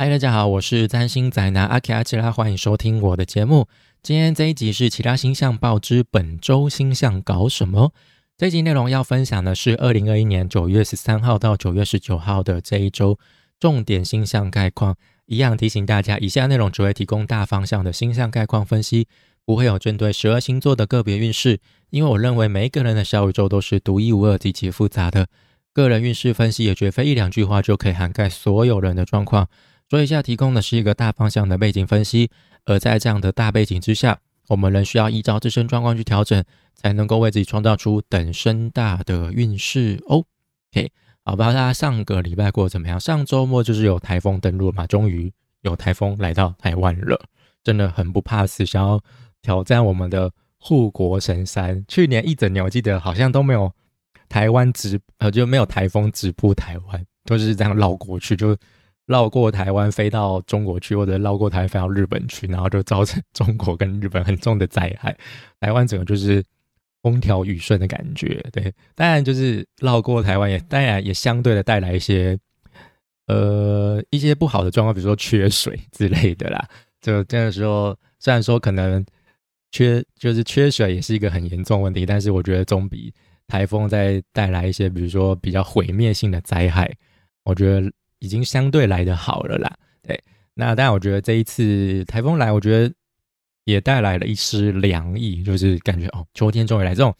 嗨，大家好，我是占星宅男阿 K 阿奇拉，欢迎收听我的节目。今天这一集是其他星象报之本周星象搞什么？这一集内容要分享的是二零二一年九月十三号到九月十九号的这一周重点星象概况。一样提醒大家，以下内容只会提供大方向的星象概况分析，不会有针对十二星座的个别运势。因为我认为每一个人的小宇宙都是独一无二、极其复杂的，个人运势分析也绝非一两句话就可以涵盖所有人的状况。所以，下提供的是一个大方向的背景分析，而在这样的大背景之下，我们仍需要依照自身状况去调整，才能够为自己创造出等身大的运势。OK，好，不知道大家上个礼拜过得怎么样？上周末就是有台风登陆嘛，终于有台风来到台湾了，真的很不怕死，想要挑战我们的护国神山。去年一整年，我记得好像都没有台湾直，呃，就没有台风直扑台湾，都是这样绕过去就。绕过台湾飞到中国去，或者绕过台湾飞到日本去，然后就造成中国跟日本很重的灾害。台湾整个就是风调雨顺的感觉，对。当然就是绕过台湾也当然也相对的带来一些呃一些不好的状况，比如说缺水之类的啦。就这个时候，虽然说可能缺就是缺水也是一个很严重问题，但是我觉得总比台风在带来一些比如说比较毁灭性的灾害，我觉得。已经相对来的好了啦，对，那当然我觉得这一次台风来，我觉得也带来了一丝凉意，就是感觉哦，秋天终于来，这种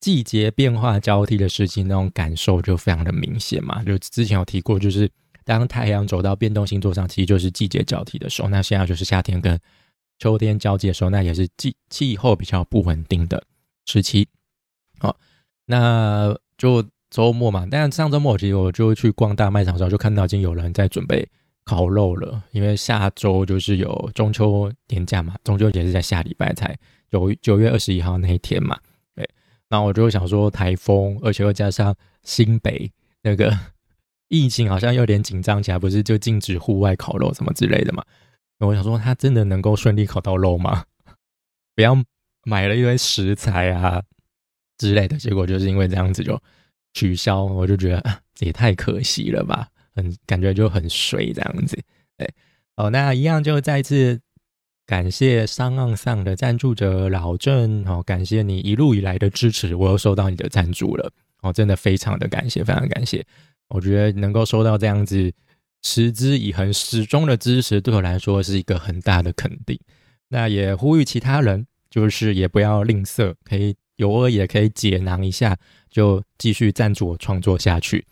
季节变化交替的事情，那种感受就非常的明显嘛。就之前有提过，就是当太阳走到变动星座上，其实就是季节交替的时候，那现在就是夏天跟秋天交接的时候，那也是季气候比较不稳定的时期。好，那就。周末嘛，但上周末其实我就去逛大卖场的时候，就看到已经有人在准备烤肉了。因为下周就是有中秋年假嘛，中秋节是在下礼拜才九九月二十一号那一天嘛。对，那我就想说台风，而且又加上新北那个 疫情好像有点紧张起来，不是就禁止户外烤肉什么之类的嘛？我想说他真的能够顺利烤到肉吗？不要买了一堆食材啊之类的，结果就是因为这样子就。取消，我就觉得也太可惜了吧，很感觉就很水这样子。对，哦，那一样就再次感谢商岸上的赞助者老郑，哦，感谢你一路以来的支持，我又收到你的赞助了，哦，真的非常的感谢，非常感谢。我觉得能够收到这样子持之以恒、始终的支持，对我来说是一个很大的肯定。那也呼吁其他人，就是也不要吝啬，可以。有偶也可以解囊一下，就继续赞助我创作下去。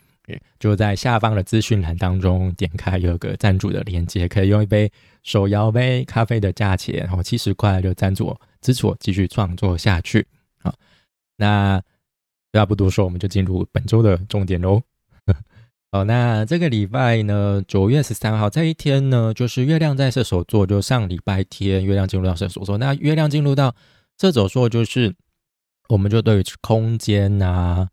就在下方的资讯栏当中点开有个赞助的链接，可以用一杯手摇杯咖啡的价钱，然后七十块就赞助我，支持我继续创作下去。好，那话不多说，我们就进入本周的重点喽。好，那这个礼拜呢，九月十三号这一天呢，就是月亮在射手座，就上礼拜天月亮进入到射手座。那月亮进入到射手座，就是。我们就对于空间啊，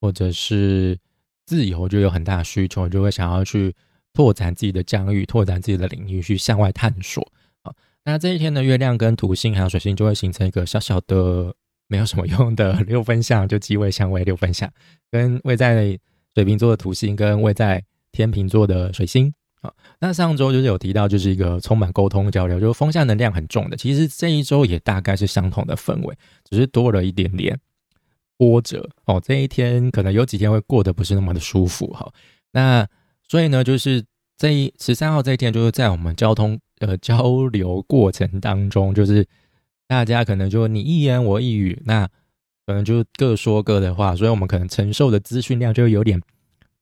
或者是自由，就有很大的需求，就会想要去拓展自己的疆域，拓展自己的领域，去向外探索。啊，那这一天的月亮跟土星还有水星就会形成一个小小的没有什么用的 六分相，就机位相位六分相，跟位在水瓶座的土星跟位在天秤座的水星。啊，那上周就是有提到，就是一个充满沟通交流，就是风向能量很重的。其实这一周也大概是相同的氛围，只是多了一点点波折哦。这一天可能有几天会过得不是那么的舒服哈。那所以呢，就是这一十三号这一天，就是在我们交通呃交流过程当中，就是大家可能就你一言我一语，那可能就各说各的话，所以我们可能承受的资讯量就有点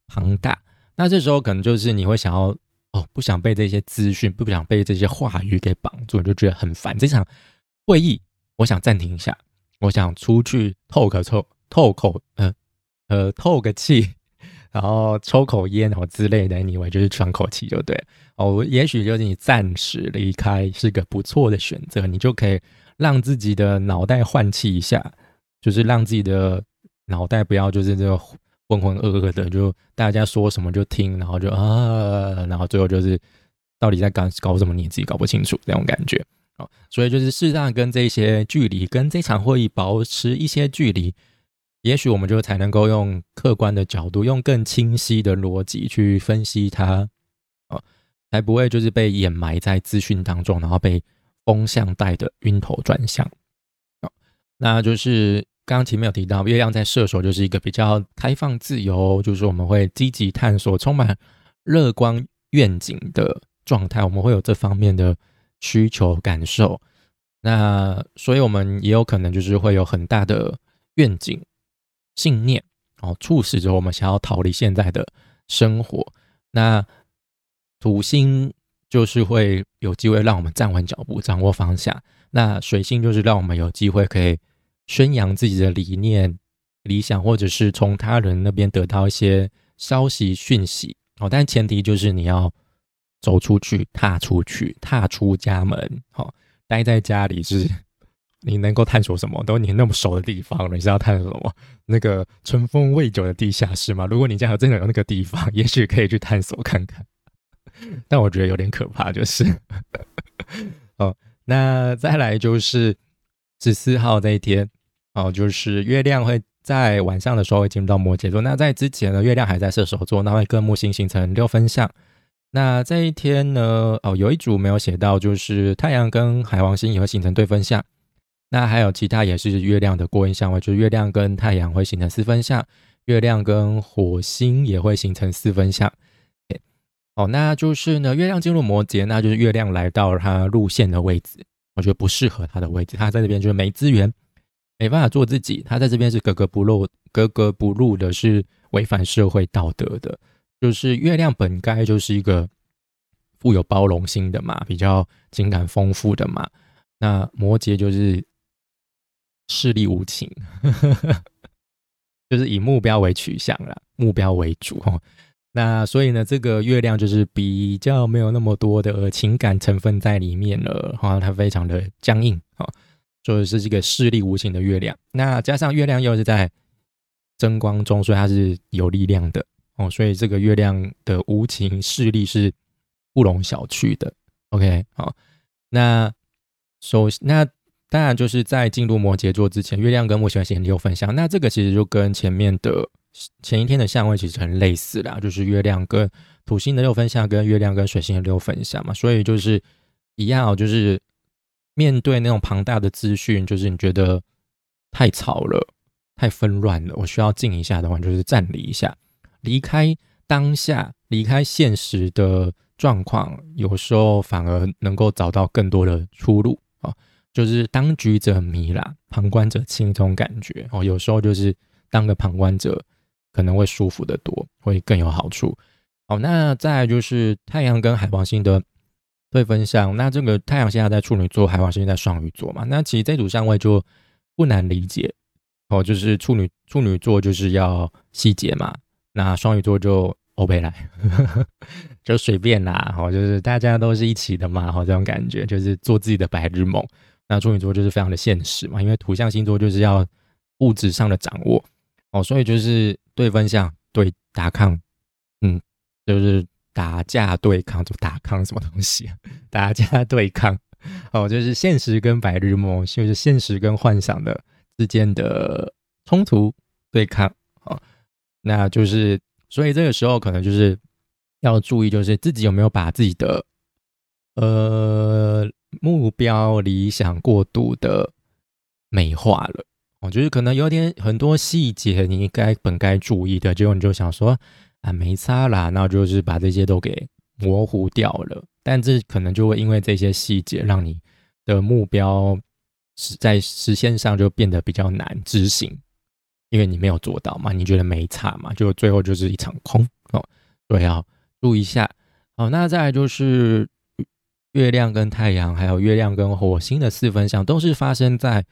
庞大。那这时候可能就是你会想要。哦，不想被这些资讯，不想被这些话语给绑住，就觉得很烦。这场会议，我想暂停一下，我想出去透个抽，透口，呃呃，透个气，然后抽口烟，然后之类的，你以为就是喘口气就对。哦，也许就是你暂时离开是个不错的选择，你就可以让自己的脑袋换气一下，就是让自己的脑袋不要就是这个。浑浑噩噩的，就大家说什么就听，然后就啊，然后最后就是到底在搞搞什么，你自己搞不清楚那种感觉哦。所以就是适当跟这些距离，跟这场会议保持一些距离，也许我们就才能够用客观的角度，用更清晰的逻辑去分析它哦。才不会就是被掩埋在资讯当中，然后被风向带的晕头转向。那就是刚刚前面有提到，月亮在射手就是一个比较开放自由，就是我们会积极探索，充满乐观愿景的状态，我们会有这方面的需求感受。那所以我们也有可能就是会有很大的愿景、信念，然哦，促使着我们想要逃离现在的生活。那土星就是会有机会让我们站稳脚步、掌握方向。那水星就是让我们有机会可以宣扬自己的理念、理想，或者是从他人那边得到一些消息讯息。哦，但前提就是你要走出去、踏出去、踏出家门。好，待在家里是你能够探索什么？都你那么熟的地方，你是要探索什么？那个春风未久的地下室吗？如果你家有真的有那个地方，也许可以去探索看看。但我觉得有点可怕，就是 哦，那再来就是十四号这一天哦，就是月亮会在晚上的时候会进入到摩羯座。那在之前呢，月亮还在射手座，那会跟木星形成六分相。那这一天呢，哦，有一组没有写到，就是太阳跟海王星也会形成对分相。那还有其他也是月亮的过阴相位，就是月亮跟太阳会形成四分相，月亮跟火星也会形成四分相。哦，那就是呢，月亮进入摩羯，那就是月亮来到它路线的位置，我觉得不适合它的位置，它在这边就是没资源，没办法做自己，他在这边是格格不入，格格不入的，是违反社会道德的。就是月亮本该就是一个富有包容心的嘛，比较情感丰富的嘛，那摩羯就是势力无情，就是以目标为取向啦，目标为主哈。那所以呢，这个月亮就是比较没有那么多的情感成分在里面了，哈，它非常的僵硬，啊，以是这个势力无情的月亮。那加上月亮又是在增光中，所以它是有力量的，哦，所以这个月亮的无情势力是不容小觑的。OK，好，那首那当然就是在进入摩羯座之前，月亮跟木星星六分相，那这个其实就跟前面的。前一天的相位其实很类似啦，就是月亮跟土星的六分相，跟月亮跟水星的六分相嘛，所以就是一样哦，就是面对那种庞大的资讯，就是你觉得太吵了、太纷乱了，我需要静一下的话，就是暂离一下，离开当下，离开现实的状况，有时候反而能够找到更多的出路啊，就是当局者迷啦，旁观者清这种感觉哦，有时候就是当个旁观者。可能会舒服的多，会更有好处。好，那再就是太阳跟海王星的对分相。那这个太阳现在在处女座，海王星在双鱼座嘛？那其实这组相位就不难理解哦，就是处女处女座就是要细节嘛，那双鱼座就欧贝来，就随便啦。好，就是大家都是一起的嘛，好这种感觉，就是做自己的白日梦。那处女座就是非常的现实嘛，因为土象星座就是要物质上的掌握哦，所以就是。对分项对打抗，嗯，就是打架对抗，就打抗什么东西？打架对抗，哦，就是现实跟白日梦，就是现实跟幻想的之间的冲突对抗，哦，那就是所以这个时候可能就是要注意，就是自己有没有把自己的呃目标理想过度的美化了。我觉得可能有点很多细节，你应该本该注意的，结果你就想说啊，没差啦，那就是把这些都给模糊掉了。但这可能就会因为这些细节，让你的目标实在实现上就变得比较难执行，因为你没有做到嘛，你觉得没差嘛，就最后就是一场空哦。对，要注意一下。好，那再来就是月亮跟太阳，还有月亮跟火星的四分相，都是发生在。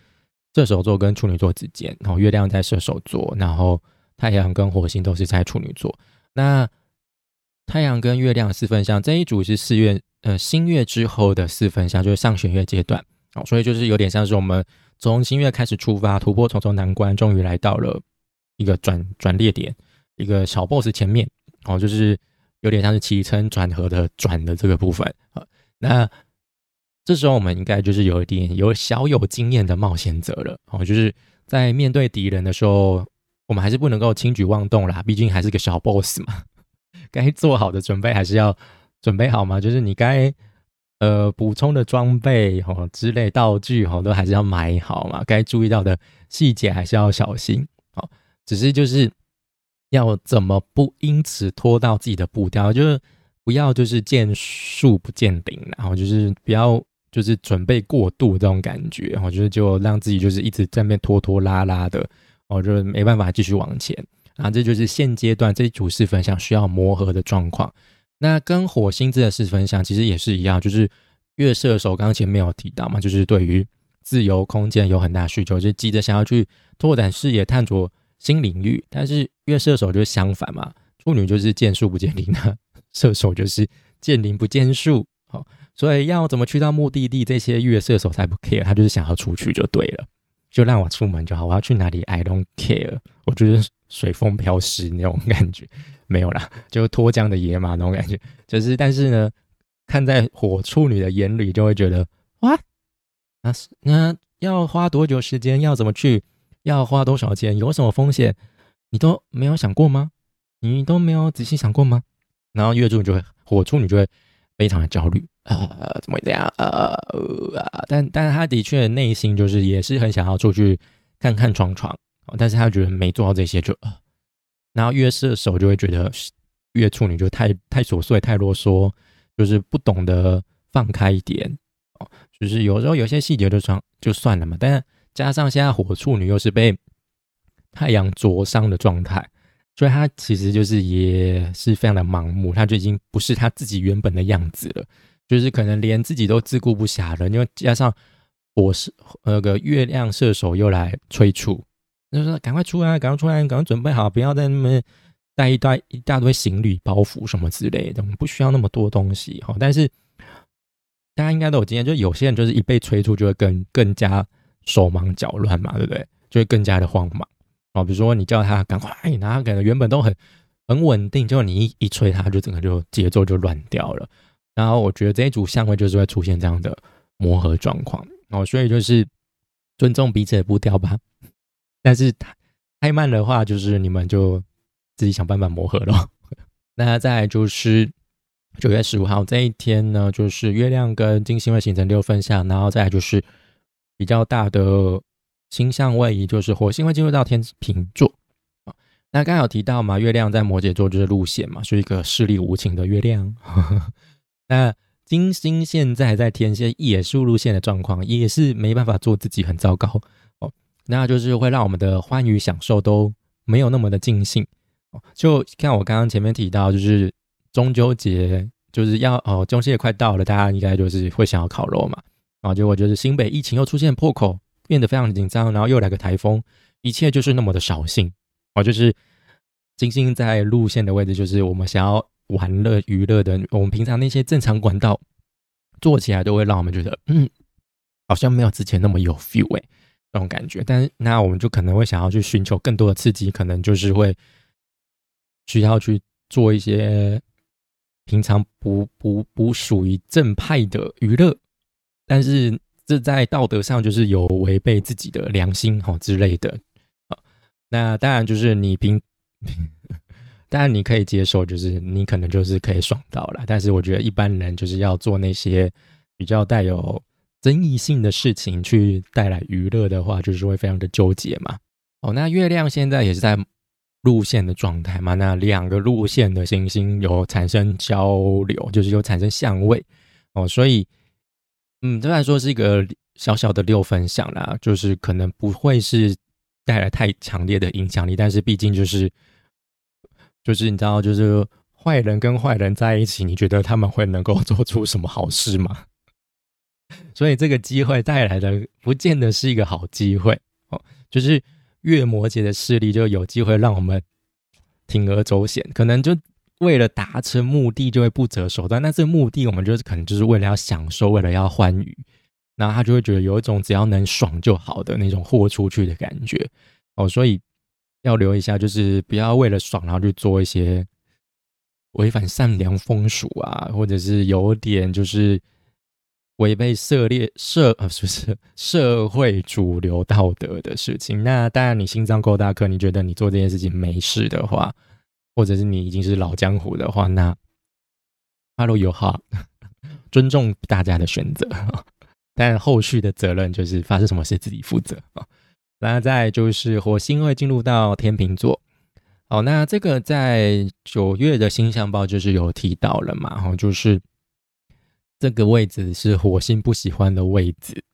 射手座跟处女座之间，然后月亮在射手座，然后太阳跟火星都是在处女座。那太阳跟月亮四分相这一组是四月呃新月之后的四分相，就是上弦月阶段。哦，所以就是有点像是我们从新月开始出发，突破重重难关，终于来到了一个转转捩点，一个小 boss 前面。哦，就是有点像是起承转合的转的这个部分。啊，那。这时候我们应该就是有一点有小有经验的冒险者了。哦，就是在面对敌人的时候，我们还是不能够轻举妄动啦，毕竟还是个小 boss 嘛，该做好的准备还是要准备好嘛？就是你该呃补充的装备哦之类道具哦，都还是要买好嘛。该注意到的细节还是要小心哦。只是就是要怎么不因此拖到自己的步调，就是不要就是见树不见林，然后就是不要就是准备过度这种感觉，然后就是就让自己就是一直在那边拖拖拉拉的，哦，就没办法继续往前。啊，这就是现阶段这一组四分相需要磨合的状况。那跟火星这的四分相其实也是一样，就是月射手刚刚前面有提到嘛，就是对于自由空间有很大需求，就急着想要去拓展视野、探索新领域。但是月射手就是相反嘛，处女就是见树不见林的，射手就是见林不见树。好，所以要怎么去到目的地，这些月射手才不 care，他就是想要出去就对了。就让我出门就好，我要去哪里？I don't care。我就是随风飘逝那种感觉没有啦，就脱缰的野马那种感觉。就是，但是呢，看在火处女的眼里，就会觉得哇，那是那要花多久时间？要怎么去？要花多少钱？有什么风险？你都没有想过吗？你都没有仔细想过吗？然后月柱就会，火处女就会非常的焦虑。呃，怎么会这样？呃，但但是他的确内心就是也是很想要出去看看闯闯，但是他觉得没做到这些就，然后月射手就会觉得月处女就太太琐碎太啰嗦，就是不懂得放开一点哦，就是有时候有些细节就算就算了嘛，但是加上现在火处女又是被太阳灼伤的状态，所以他其实就是也是非常的盲目，他就已经不是他自己原本的样子了。就是可能连自己都自顾不暇了，因为加上我是那个月亮射手又来催促，就说赶快出来，赶快出来，赶快准备好，不要在那么带一袋一大堆行李包袱什么之类的，我们不需要那么多东西哈。但是大家应该都有经验，就有些人就是一被催促就会更更加手忙脚乱嘛，对不对？就会更加的慌忙哦。比如说你叫他赶快，然后可能原本都很很稳定，结果你一一吹他，就整个就节奏就乱掉了。然后我觉得这一组相位就是会出现这样的磨合状况哦，所以就是尊重彼此的步调吧。但是太太慢的话，就是你们就自己想办法磨合咯。那再来就是九月十五号这一天呢，就是月亮跟金星会形成六分相，然后再来就是比较大的星象位移，就是火星会进入到天平座啊。那刚有提到嘛，月亮在摩羯座就是路线嘛，是一个势力无情的月亮。那金星现在在天蝎也是路线的状况，也是没办法做自己，很糟糕哦。那就是会让我们的欢愉享受都没有那么的尽兴哦。就看我刚刚前面提到，就是中秋节就是要哦，中秋节快到了，大家应该就是会想要烤肉嘛。然后结果就是新北疫情又出现破口，变得非常紧张，然后又来个台风，一切就是那么的扫兴哦。就是金星在路线的位置，就是我们想要。玩乐娱乐的，我们平常那些正常管道做起来都会让我们觉得，嗯，好像没有之前那么有 feel 哎，那种感觉。但是那我们就可能会想要去寻求更多的刺激，可能就是会需要去做一些平常不不不属于正派的娱乐，但是这在道德上就是有违背自己的良心哈之类的啊。那当然就是你平。当然你可以接受，就是你可能就是可以爽到了。但是我觉得一般人就是要做那些比较带有争议性的事情去带来娱乐的话，就是会非常的纠结嘛。哦，那月亮现在也是在路线的状态嘛？那两个路线的行星有产生交流，就是有产生相位哦。所以，嗯，虽然说是一个小小的六分享啦，就是可能不会是带来太强烈的影响力，但是毕竟就是。就是你知道，就是坏人跟坏人在一起，你觉得他们会能够 做出什么好事吗？所以这个机会带来的，不见得是一个好机会哦。就是月摩羯的势力就有机会让我们铤而走险，可能就为了达成目的就会不择手段。那这个目的，我们就是可能就是为了要享受，为了要欢愉，然后他就会觉得有一种只要能爽就好的那种豁出去的感觉哦。所以。要留一下，就是不要为了爽，然后去做一些违反善良风俗啊，或者是有点就是违背社列社呃，是不是社会主流道德的事情？那当然，你心脏够大颗，你觉得你做这件事情没事的话，或者是你已经是老江湖的话，那，Follow your heart，尊重大家的选择，但后续的责任就是发生什么事自己负责啊。那再就是火星会进入到天秤座，好，那这个在九月的星象报就是有提到了嘛，哈，就是这个位置是火星不喜欢的位置，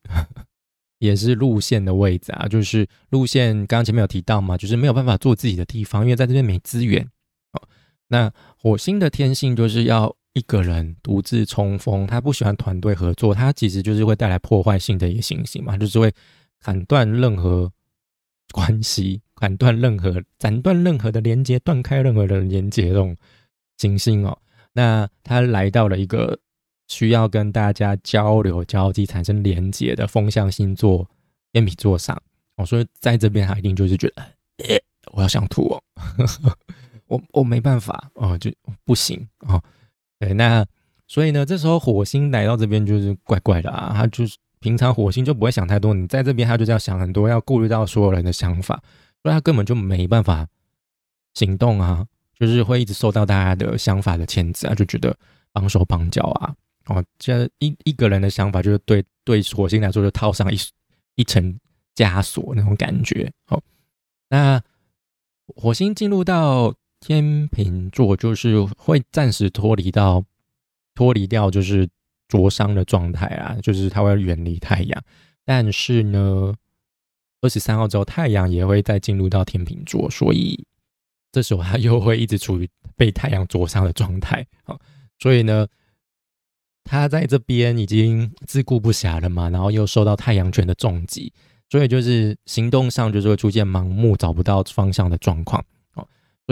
也是路线的位置啊，就是路线刚刚前面有提到嘛，就是没有办法做自己的地方，因为在这边没资源。那火星的天性就是要一个人独自冲锋，他不喜欢团队合作，他其实就是会带来破坏性的一个行星嘛，就是会。砍断任何关系，砍断任何，斩断任何的连接，断开任何的连接，这种行星哦，那他来到了一个需要跟大家交流、交际、产生连接的风象星座天秤座上哦，所以在这边他一定就是觉得，我要想吐哦，我我没办法哦，就不行哦，对，那所以呢，这时候火星来到这边就是怪怪的啊，他就是。平常火星就不会想太多，你在这边他就是要想很多，要顾虑到所有人的想法，所以他根本就没办法行动啊，就是会一直受到大家的想法的牵制啊，就觉得绑手绑脚啊，哦，这一一个人的想法就是对对火星来说就套上一一层枷锁那种感觉。好，那火星进入到天平座，就是会暂时脱离到脱离掉，就是。灼伤的状态啊，就是它会远离太阳，但是呢，二十三号之后太阳也会再进入到天秤座，所以这时候它又会一直处于被太阳灼伤的状态啊。所以呢，他在这边已经自顾不暇了嘛，然后又受到太阳圈的重击，所以就是行动上就是会出现盲目、找不到方向的状况。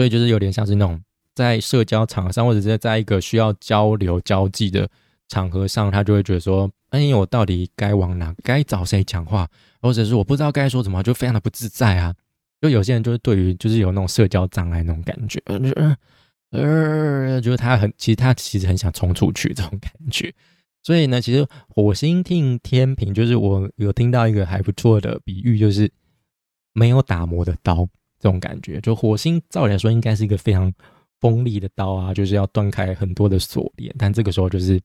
所以就是有点像是那种在社交场合上，或者是在一个需要交流交际的。场合上，他就会觉得说：“哎，我到底该往哪？该找谁讲话？或者是我不知道该说什么，就非常的不自在啊！就有些人就是对于就是有那种社交障碍那种感觉，嗯呃呃，就是他很其实他其实很想冲出去这种感觉。所以呢，其实火星听天平，就是我有听到一个还不错的比喻，就是没有打磨的刀这种感觉。就火星照理来说应该是一个非常锋利的刀啊，就是要断开很多的锁链，但这个时候就是。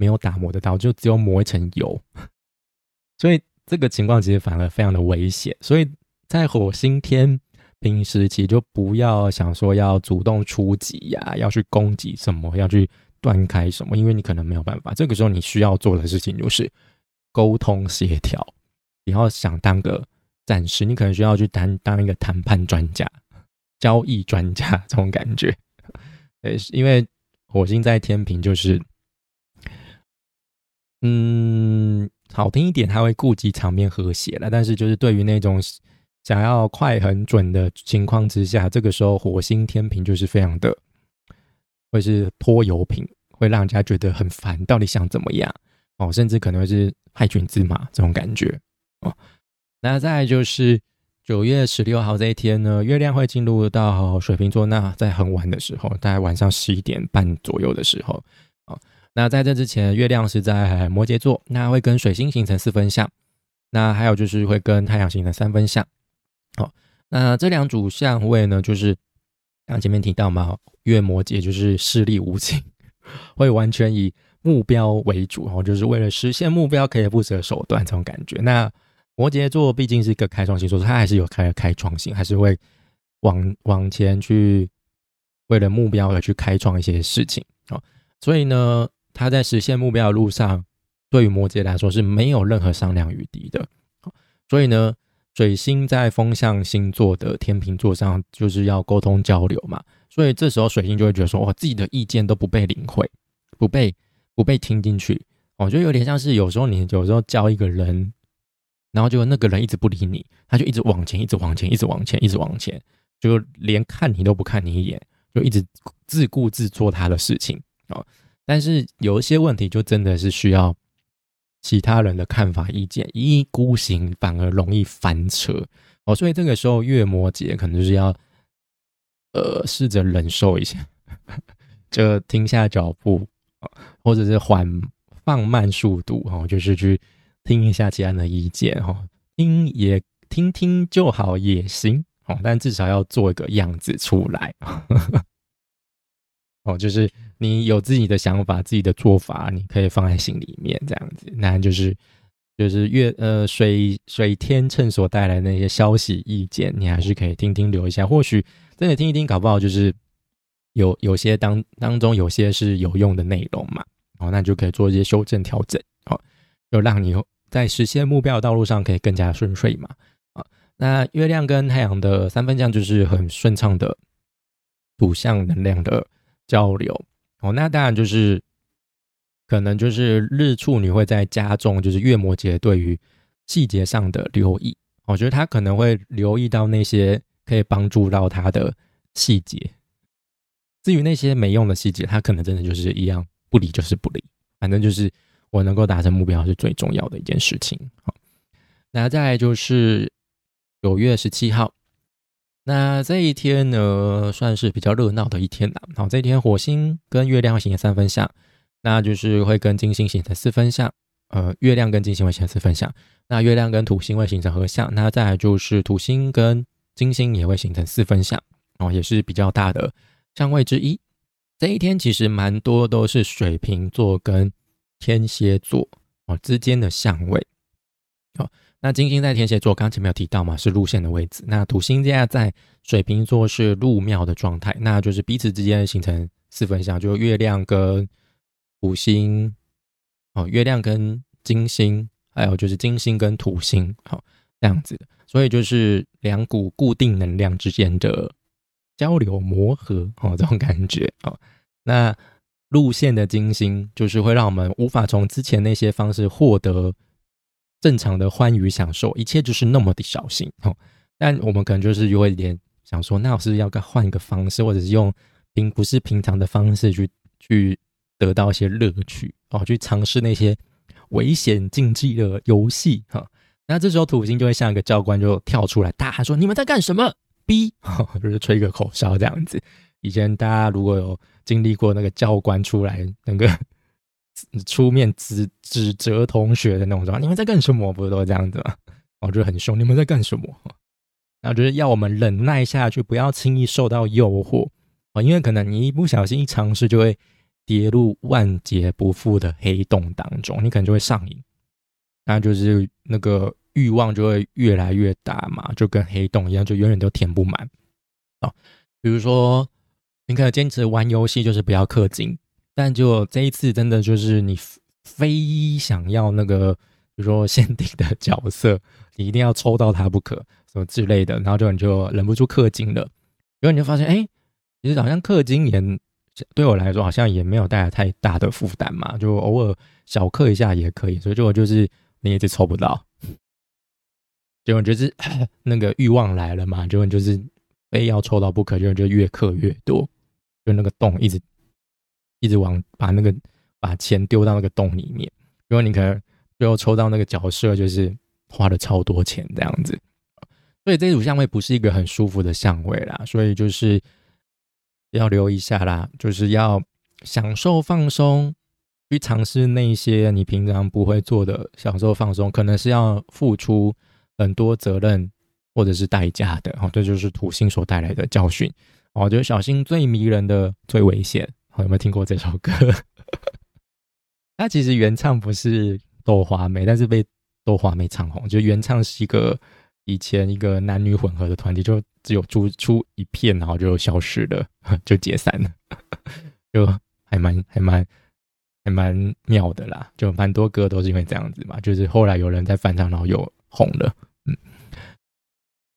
没有打磨的刀，就只有抹一层油，所以这个情况其实反而非常的危险。所以在火星天平时期，就不要想说要主动出击呀，要去攻击什么，要去断开什么，因为你可能没有办法。这个时候你需要做的事情就是沟通协调。你要想当个暂时，你可能需要去当当一个谈判专家、交易专家 这种感觉。呃，因为火星在天平就是。嗯，好听一点，他会顾及场面和谐了。但是，就是对于那种想要快很准的情况之下，这个时候火星天平就是非常的，会是拖油瓶，会让人家觉得很烦。到底想怎么样？哦，甚至可能会是害群之马这种感觉哦。那再就是九月十六号这一天呢，月亮会进入到水瓶座。那在很晚的时候，大概晚上十一点半左右的时候，哦。那在这之前，月亮是在摩羯座，那会跟水星形成四分相，那还有就是会跟太阳形成三分相。好，那这两组相位呢，就是刚前面提到嘛，月摩羯就是势力无情，会完全以目标为主，哦，就是为了实现目标可以不择手段这种感觉。那摩羯座毕竟是一个开创性，座，他还是有开开创性，还是会往往前去为了目标而去开创一些事情。哦，所以呢。他在实现目标的路上，对于摩羯来说是没有任何商量余地的。所以呢，水星在风象星座的天秤座上，就是要沟通交流嘛。所以这时候水星就会觉得说，我自己的意见都不被领会，不被不被听进去。我觉得有点像是有时候你有时候教一个人，然后就那个人一直不理你，他就一直往前，一直往前，一直往前，一直往前，就连看你都不看你一眼，就一直自顾自做他的事情啊。但是有一些问题，就真的是需要其他人的看法、意见，一意孤行反而容易翻车哦。所以这个时候，月摩羯可能就是要呃试着忍受一下，就停下脚步，或者是缓放慢速度哦，就是去听一下其他人的意见哈，听也听听就好也行哦，但至少要做一个样子出来 哦，就是。你有自己的想法、自己的做法，你可以放在心里面，这样子。那就是就是月呃水水天秤所带来的那些消息意见，你还是可以听听留一下。或许真的听一听，搞不好就是有有些当当中有些是有用的内容嘛。哦，那就可以做一些修正调整，哦，就让你在实现目标的道路上可以更加顺遂嘛。啊，那月亮跟太阳的三分相就是很顺畅的土象能量的交流。哦，那当然就是可能就是日处女会在加重，就是月摩羯对于细节上的留意。我觉得他可能会留意到那些可以帮助到他的细节，至于那些没用的细节，他可能真的就是一样不理就是不理，反正就是我能够达成目标是最重要的一件事情。好，那再来就是九月十七号。那这一天呢，算是比较热闹的一天啦。好，这一天火星跟月亮形成三分相，那就是会跟金星形成四分相。呃，月亮跟金星会形成四分相，那月亮跟土星会形成合相。那再来就是土星跟金星也会形成四分相，哦，也是比较大的相位之一。这一天其实蛮多都是水瓶座跟天蝎座哦之间的相位。好。那金星在天蝎座，刚前面有提到嘛，是路线的位置。那土星现在在水瓶座是入庙的状态，那就是彼此之间形成四分相，就月亮跟土星，哦，月亮跟金星，还有就是金星跟土星，好这样子。所以就是两股固定能量之间的交流磨合，哦，这种感觉，哦。那路线的金星就是会让我们无法从之前那些方式获得。正常的欢愉享受，一切就是那么的小心哦。但我们可能就是有一点想说，那我是不是要换一个方式，或者是用平不是平常的方式去去得到一些乐趣哦，去尝试那些危险竞技的游戏哈。那这时候土星就会像一个教官，就跳出来大喊说：“你们在干什么？”B 就是吹个口哨这样子。以前大家如果有经历过那个教官出来那个。出面指指责同学的那种说，你们在干什么？不是都这样子吗？我觉得很凶。你们在干什么？然后就是要我们忍耐下去，不要轻易受到诱惑啊，因为可能你一不小心一尝试，就会跌入万劫不复的黑洞当中，你可能就会上瘾，那就是那个欲望就会越来越大嘛，就跟黑洞一样，就永远都填不满啊。比如说，你可能坚持玩游戏，就是不要氪金。但就这一次，真的就是你非想要那个，比如说限定的角色，你一定要抽到它不可，什么之类的，然后就你就忍不住氪金了。然后你就发现，哎，其实好像氪金也对我来说好像也没有带来太大的负担嘛，就偶尔小氪一下也可以。所以就就是你一直抽不到，结果就是 那个欲望来了嘛，结果就是非要抽到不可，就就越氪越多，就那个洞一直。一直往把那个把钱丢到那个洞里面，如果你可能最后抽到那个角色，就是花了超多钱这样子，所以这组相位不是一个很舒服的相位啦，所以就是要留一下啦，就是要享受放松，去尝试那些你平常不会做的，享受放松，可能是要付出很多责任或者是代价的哦，这就是土星所带来的教训哦，就是小心最迷人的最危险。有没有听过这首歌？它其实原唱不是豆花妹，但是被豆花妹唱红。就原唱是一个以前一个男女混合的团体，就只有出出一片，然后就消失了，就解散了，就还蛮还蛮还蛮妙的啦。就蛮多歌都是因为这样子嘛，就是后来有人在翻唱，然后又红了。嗯，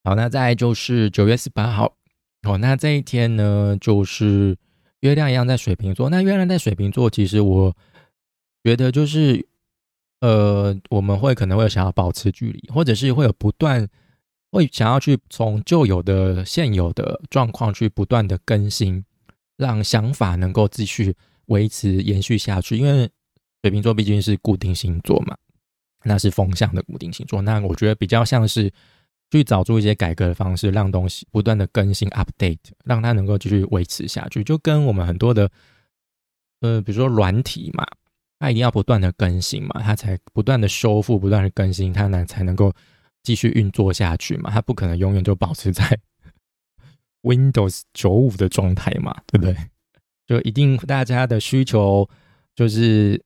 好，那再就是九月十八号，哦，那这一天呢，就是。月亮一样在水瓶座，那月亮在水瓶座，其实我觉得就是，呃，我们会可能会想要保持距离，或者是会有不断会想要去从旧有的现有的状况去不断的更新，让想法能够继续维持延续下去。因为水瓶座毕竟是固定星座嘛，那是风向的固定星座，那我觉得比较像是。去找出一些改革的方式，让东西不断的更新 update，让它能够继续维持下去。就跟我们很多的，呃，比如说软体嘛，它一定要不断的更新嘛，它才不断的修复、不断的更新，它能才能够继续运作下去嘛。它不可能永远就保持在 Windows 九五的状态嘛，对不对？就一定大家的需求就是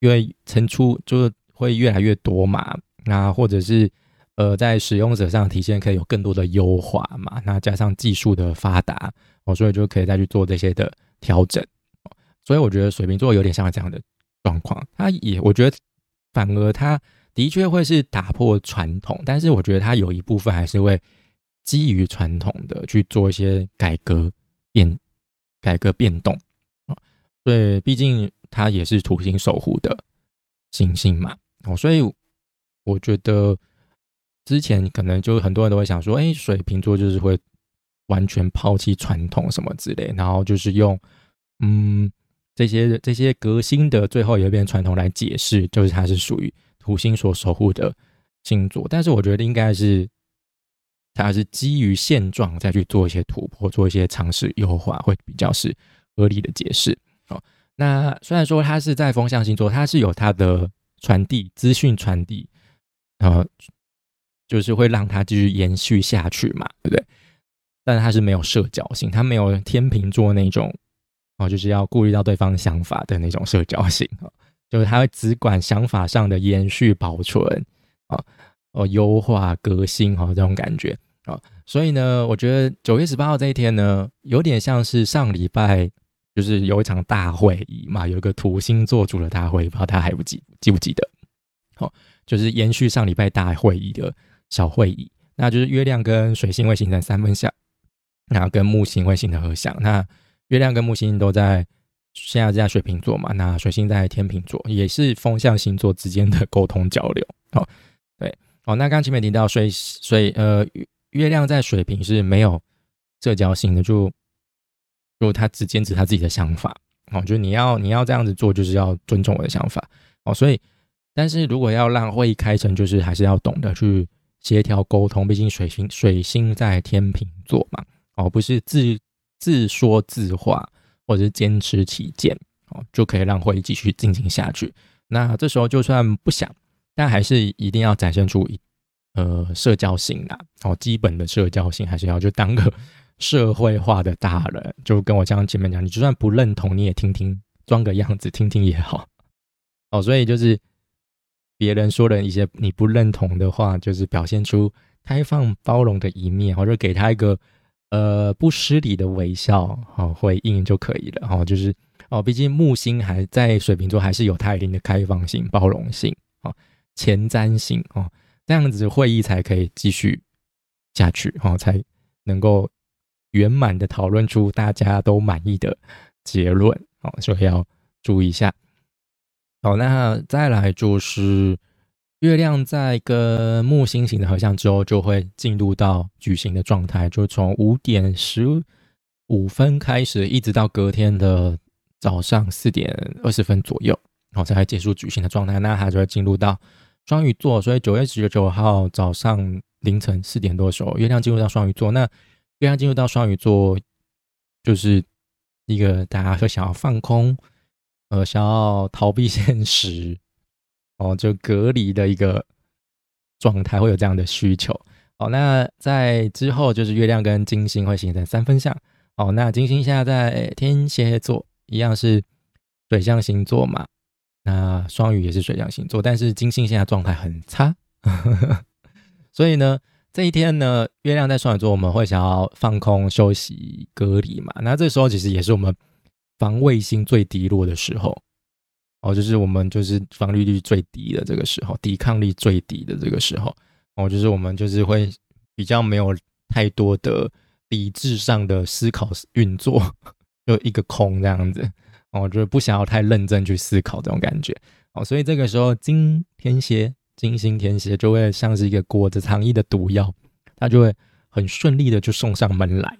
因为层出就是会越来越多嘛，那或者是呃在使用者上体现可以有更多的优化嘛，那加上技术的发达哦，所以就可以再去做这些的调整。所以我觉得水瓶座有点像这样的状况，他也我觉得反而他的确会是打破传统，但是我觉得他有一部分还是会基于传统的去做一些改革变。改革变动啊，对，毕竟它也是土星守护的行星嘛，哦，所以我觉得之前可能就很多人都会想说，哎，水瓶座就是会完全抛弃传统什么之类，然后就是用嗯这些这些革新的最后一变传统来解释，就是它是属于土星所守护的星座，但是我觉得应该是。它是基于现状再去做一些突破，做一些尝试优化，会比较是合理的解释。哦，那虽然说它是在风象星座，它是有它的传递资讯传递，呃，就是会让它继续延续下去嘛，对不对？但它是没有社交性，它没有天秤座那种哦，就是要顾虑到对方想法的那种社交性啊，就是它会只管想法上的延续保存啊。哦，优化革新哈，这种感觉啊，所以呢，我觉得九月十八号这一天呢，有点像是上礼拜，就是有一场大会议嘛，有一个土星做主的大会，不知道大家还不记记不记得？好，就是延续上礼拜大会议的小会议，那就是月亮跟水星会形成三分相，然后跟木星会形成合相。那月亮跟木星都在现在在水瓶座嘛，那水星在天秤座，也是风象星座之间的沟通交流。哦，对。哦，那刚前面提到水水呃月亮在水瓶是没有社交性的，就就他只坚持他自己的想法，哦，就你要你要这样子做，就是要尊重我的想法，哦，所以但是如果要让会议开成，就是还是要懂得去协调沟通，毕竟水星水星在天秤座嘛，哦，不是自自说自话或者是坚持己见，哦，就可以让会议继续进行下去。那这时候就算不想。但还是一定要展现出一呃社交性啦，哦，基本的社交性还是要就当个社会化的大人，就跟我刚前面讲，你就算不认同，你也听听，装个样子听听也好，哦，所以就是别人说的一些你不认同的话，就是表现出开放包容的一面，或者给他一个呃不失礼的微笑，好回应就可以了，哦，就是哦，毕竟木星还在水瓶座，还是有它一定的开放性、包容性，哦。前瞻性哦，这样子会议才可以继续下去哦，才能够圆满的讨论出大家都满意的结论哦，所以要注意一下。好，那再来就是月亮在跟木星型的合相之后，就会进入到矩形的状态，就从五点十五分开始，一直到隔天的早上四点二十分左右，然后才结束矩形的状态，那它就会进入到。双鱼座，所以九月十九号早上凌晨四点多的时候，月亮进入到双鱼座。那月亮进入到双鱼座，就是一个大家会想要放空，呃，想要逃避现实，哦，就隔离的一个状态，会有这样的需求。哦，那在之后就是月亮跟金星会形成三分相。哦，那金星现在在天蝎座，一样是水象星座嘛。那双鱼也是水象星座，但是金星现在状态很差，所以呢，这一天呢，月亮在双鱼座，我们会想要放空、休息、隔离嘛。那这时候其实也是我们防卫性最低落的时候，哦，就是我们就是防御率最低的这个时候，抵抗力最低的这个时候，哦，就是我们就是会比较没有太多的理智上的思考运作，就一个空这样子。哦，就是不想要太认真去思考这种感觉哦，所以这个时候金天蝎、金星天蝎就会像是一个裹着糖衣的毒药，它就会很顺利的就送上门来。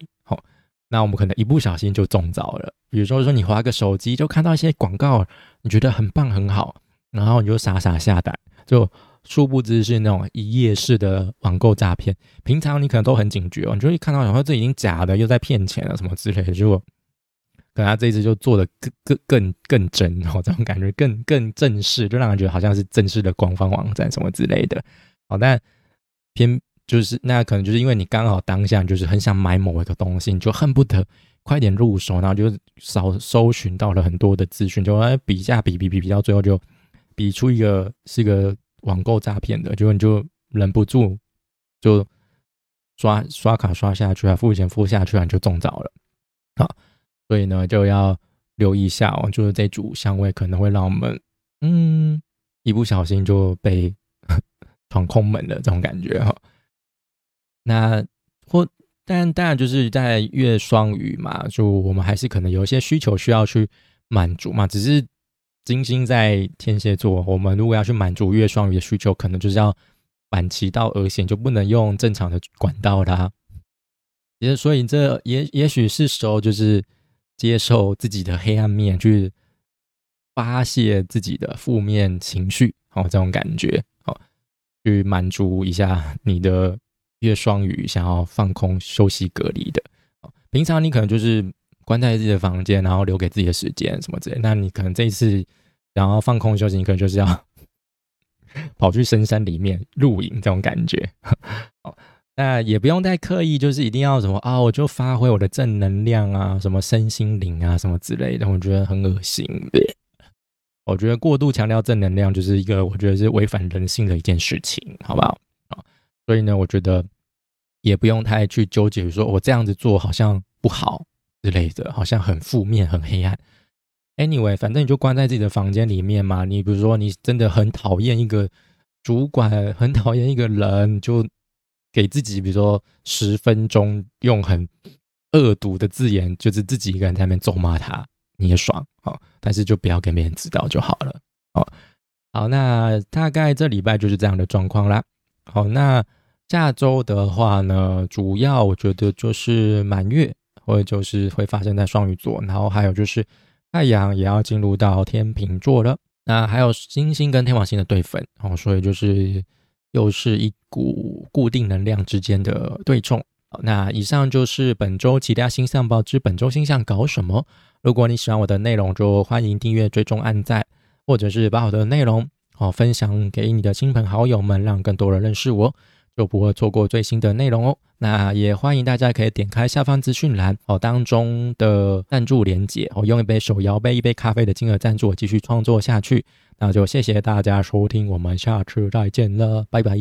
那我们可能一不小心就中招了。比如说说你划个手机就看到一些广告，你觉得很棒很好，然后你就傻傻下单，就殊不知是那种一夜式的网购诈骗。平常你可能都很警觉哦，你就会看到然后这已经假的，又在骗钱了什么之类的，结果。可能他这一次就做的更更更更真，然后这种感觉更更正式，就让人觉得好像是正式的官方网站什么之类的。好，但偏就是那可能就是因为你刚好当下就是很想买某一个东西，你就恨不得快点入手，然后就搜搜寻到了很多的资讯，就哎比价比比比比到最后就比出一个是个网购诈骗的，结果你就忍不住就刷刷卡刷下去啊，付钱付下去啊，就中招了啊！所以呢，就要留意一下哦，就是这组香味可能会让我们嗯一不小心就被 闯空门的这种感觉哈。那或但当然就是在月双鱼嘛，就我们还是可能有一些需求需要去满足嘛。只是金星在天蝎座，我们如果要去满足月双鱼的需求，可能就是要反其道而行，就不能用正常的管道啦。也所以这也也许是时候就是接受自己的黑暗面，去发泄自己的负面情绪，哦，这种感觉，哦，去满足一下你的。月双鱼想要放空、休息、隔离的，平常你可能就是关在自己的房间，然后留给自己的时间什么之类。那你可能这一次想要放空休息，你可能就是要 跑去深山里面露营这种感觉。哦，那也不用太刻意，就是一定要什么啊，我就发挥我的正能量啊，什么身心灵啊，什么之类的，我觉得很恶心。我觉得过度强调正能量，就是一个我觉得是违反人性的一件事情，好不好？所以呢，我觉得也不用太去纠结，说我这样子做好像不好之类的，好像很负面、很黑暗。Anyway，反正你就关在自己的房间里面嘛。你比如说，你真的很讨厌一个主管，很讨厌一个人，就给自己，比如说十分钟，用很恶毒的字眼，就是自己一个人在那边咒骂他，你也爽好，但是就不要给别人知道就好了。好，好，那大概这礼拜就是这样的状况啦。好，那下周的话呢，主要我觉得就是满月，或者就是会发生在双鱼座，然后还有就是太阳也要进入到天秤座了。那还有星星跟天王星的对分，哦，所以就是又是一股固定能量之间的对冲。那以上就是本周其他星象报之本周星象搞什么。如果你喜欢我的内容，就欢迎订阅、追踪、按赞，或者是把我的内容。哦，分享给你的亲朋好友们，让更多人认识我，就不会错过最新的内容哦。那也欢迎大家可以点开下方资讯栏哦当中的赞助连接，哦，用一杯手摇杯、一杯咖啡的金额赞助我继续创作下去。那就谢谢大家收听，我们下次再见了，拜拜。